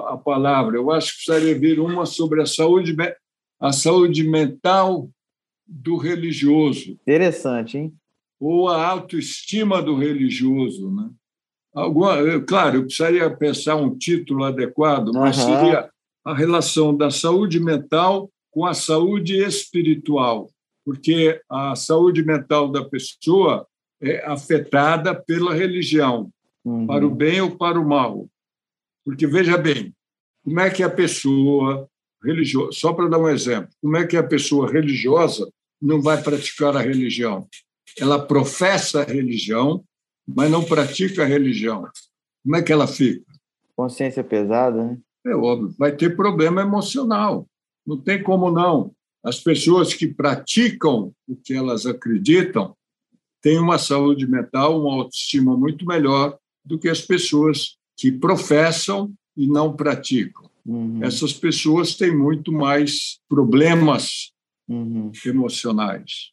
a palavra. Eu acho que precisaria vir uma sobre a saúde, a saúde mental do religioso. Interessante, hein? Ou a autoestima do religioso, né? Alguma, claro, eu precisaria pensar um título adequado, mas uhum. seria a relação da saúde mental com a saúde espiritual porque a saúde mental da pessoa é afetada pela religião, uhum. para o bem ou para o mal. Porque, veja bem, como é que a pessoa religiosa, só para dar um exemplo, como é que a pessoa religiosa não vai praticar a religião? Ela professa a religião, mas não pratica a religião. Como é que ela fica? Consciência pesada, né? É óbvio, vai ter problema emocional. Não tem como não. As pessoas que praticam o que elas acreditam têm uma saúde mental, uma autoestima muito melhor do que as pessoas que professam e não praticam. Uhum. Essas pessoas têm muito mais problemas uhum. emocionais.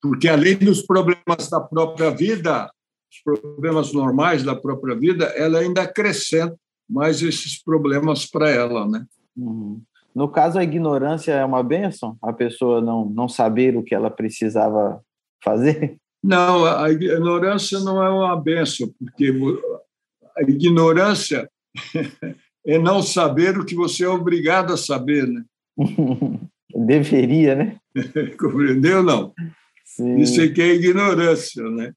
Porque, além dos problemas da própria vida, os problemas normais da própria vida, ela ainda acrescenta mais esses problemas para ela. Né? Uhum. No caso, a ignorância é uma benção? A pessoa não, não saber o que ela precisava fazer? Não, a ignorância não é uma benção, porque a ignorância é não saber o que você é obrigado a saber, né? Deveria, né? Compreendeu, não? Sim. Isso aqui é ignorância, né?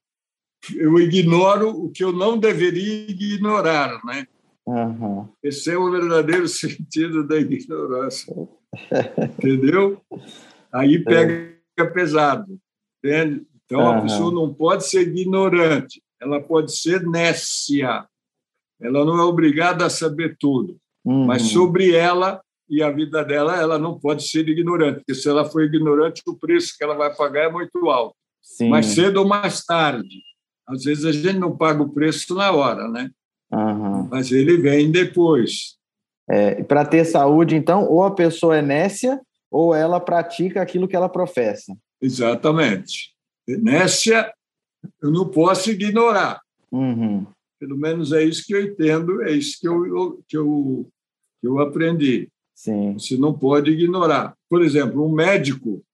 Eu ignoro o que eu não deveria ignorar, né? Uhum. Esse é o verdadeiro sentido da ignorância. Entendeu? Aí pega é. pesado. Entende? Então, uhum. a pessoa não pode ser ignorante, ela pode ser nécia. Ela não é obrigada a saber tudo. Uhum. Mas sobre ela e a vida dela, ela não pode ser ignorante, porque se ela for ignorante, o preço que ela vai pagar é muito alto. Sim. Mais cedo ou mais tarde. Às vezes a gente não paga o preço na hora, né? Uhum. Mas ele vem depois. É, Para ter saúde, então, ou a pessoa é nécia, ou ela pratica aquilo que ela professa. Exatamente. Nécia, eu não posso ignorar. Uhum. Pelo menos é isso que eu entendo, é isso que eu, que eu, que eu aprendi. Sim. Você não pode ignorar. Por exemplo, um médico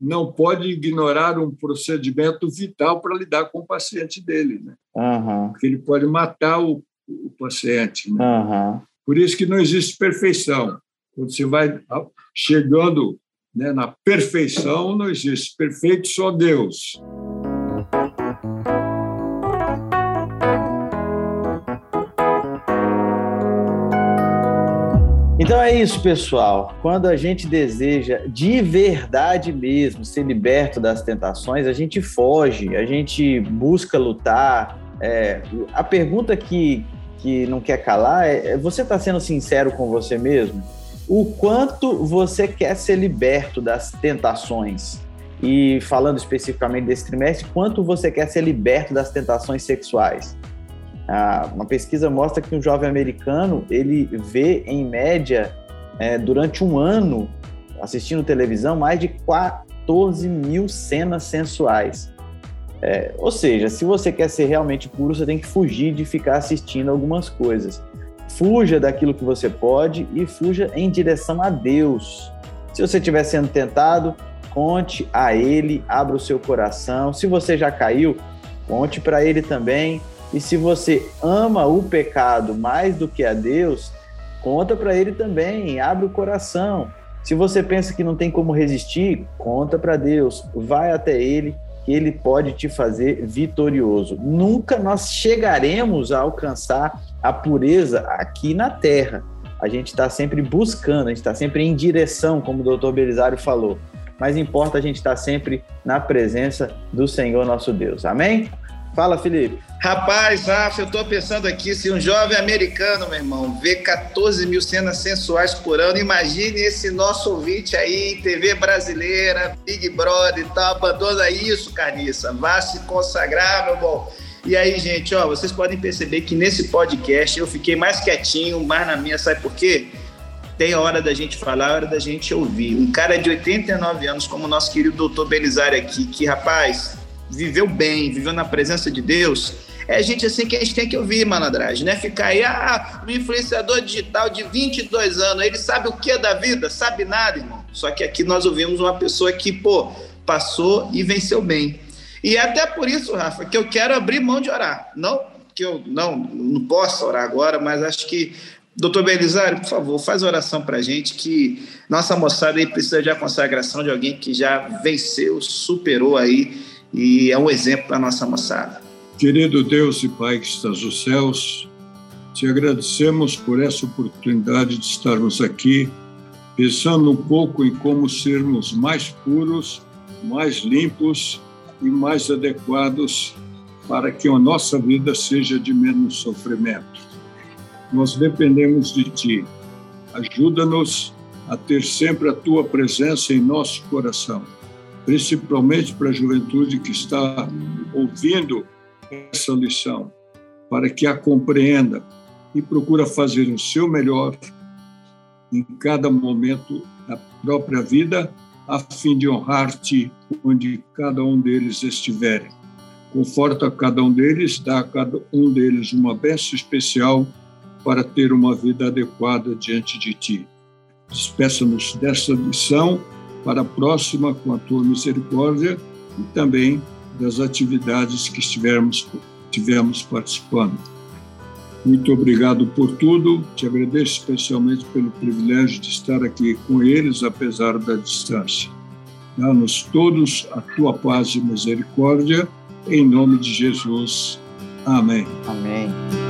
não pode ignorar um procedimento vital para lidar com o paciente dele, né? Uhum. Porque ele pode matar o, o paciente. Né? Uhum. Por isso que não existe perfeição. Quando você vai chegando né, na perfeição, não existe. Perfeito só Deus. Então é isso, pessoal. Quando a gente deseja de verdade mesmo ser liberto das tentações, a gente foge, a gente busca lutar. É, a pergunta que, que não quer calar é: é você está sendo sincero com você mesmo? O quanto você quer ser liberto das tentações? E falando especificamente desse trimestre, quanto você quer ser liberto das tentações sexuais? Ah, uma pesquisa mostra que um jovem americano ele vê em média é, durante um ano assistindo televisão mais de 14 mil cenas sensuais. É, ou seja, se você quer ser realmente puro, você tem que fugir de ficar assistindo algumas coisas. Fuja daquilo que você pode e fuja em direção a Deus. Se você estiver sendo tentado, conte a Ele, abra o seu coração. Se você já caiu, conte para Ele também. E se você ama o pecado mais do que a Deus, conta para ele também, abre o coração. Se você pensa que não tem como resistir, conta para Deus, vai até ele, que ele pode te fazer vitorioso. Nunca nós chegaremos a alcançar a pureza aqui na terra. A gente está sempre buscando, a gente está sempre em direção, como o doutor Belisário falou. Mas importa a gente estar tá sempre na presença do Senhor nosso Deus. Amém? Fala, Felipe. Rapaz, Rafa, eu estou pensando aqui, se um jovem americano, meu irmão, vê 14 mil cenas sensuais por ano, imagine esse nosso ouvinte aí, TV brasileira, Big Brother e tal, abandona isso, Carniça, vá se consagrar, meu bom. E aí, gente, ó, vocês podem perceber que nesse podcast eu fiquei mais quietinho, mais na minha, sabe por quê? Tem hora da gente falar, hora da gente ouvir. Um cara de 89 anos, como o nosso querido doutor Belisário aqui, que, rapaz, viveu bem, viveu na presença de Deus, é gente assim que a gente tem que ouvir, malandragem, né? Ficar aí, ah, um influenciador digital de 22 anos, ele sabe o que da vida? Sabe nada, irmão. Só que aqui nós ouvimos uma pessoa que, pô, passou e venceu bem. E é até por isso, Rafa, que eu quero abrir mão de orar. Não que eu não, não possa orar agora, mas acho que Doutor Belisário, por favor, faz oração para gente que nossa moçada aí precisa de a consagração de alguém que já venceu, superou aí e é um exemplo para a nossa moçada. Querido Deus e Pai que estás nos céus, te agradecemos por essa oportunidade de estarmos aqui, pensando um pouco em como sermos mais puros, mais limpos e mais adequados para que a nossa vida seja de menos sofrimento. Nós dependemos de Ti. Ajuda-nos a ter sempre a Tua presença em nosso coração principalmente para a juventude que está ouvindo essa lição, para que a compreenda e procura fazer o seu melhor em cada momento da própria vida, a fim de honrar-te onde cada um deles estiver. Conforta cada um deles, dá a cada um deles uma bênção especial para ter uma vida adequada diante de ti. Despeça-nos desta lição para a próxima com a tua misericórdia e também das atividades que estivermos tivemos participando. Muito obrigado por tudo. Te agradeço especialmente pelo privilégio de estar aqui com eles, apesar da distância. Dá-nos todos a tua paz e misericórdia, em nome de Jesus. Amém. Amém.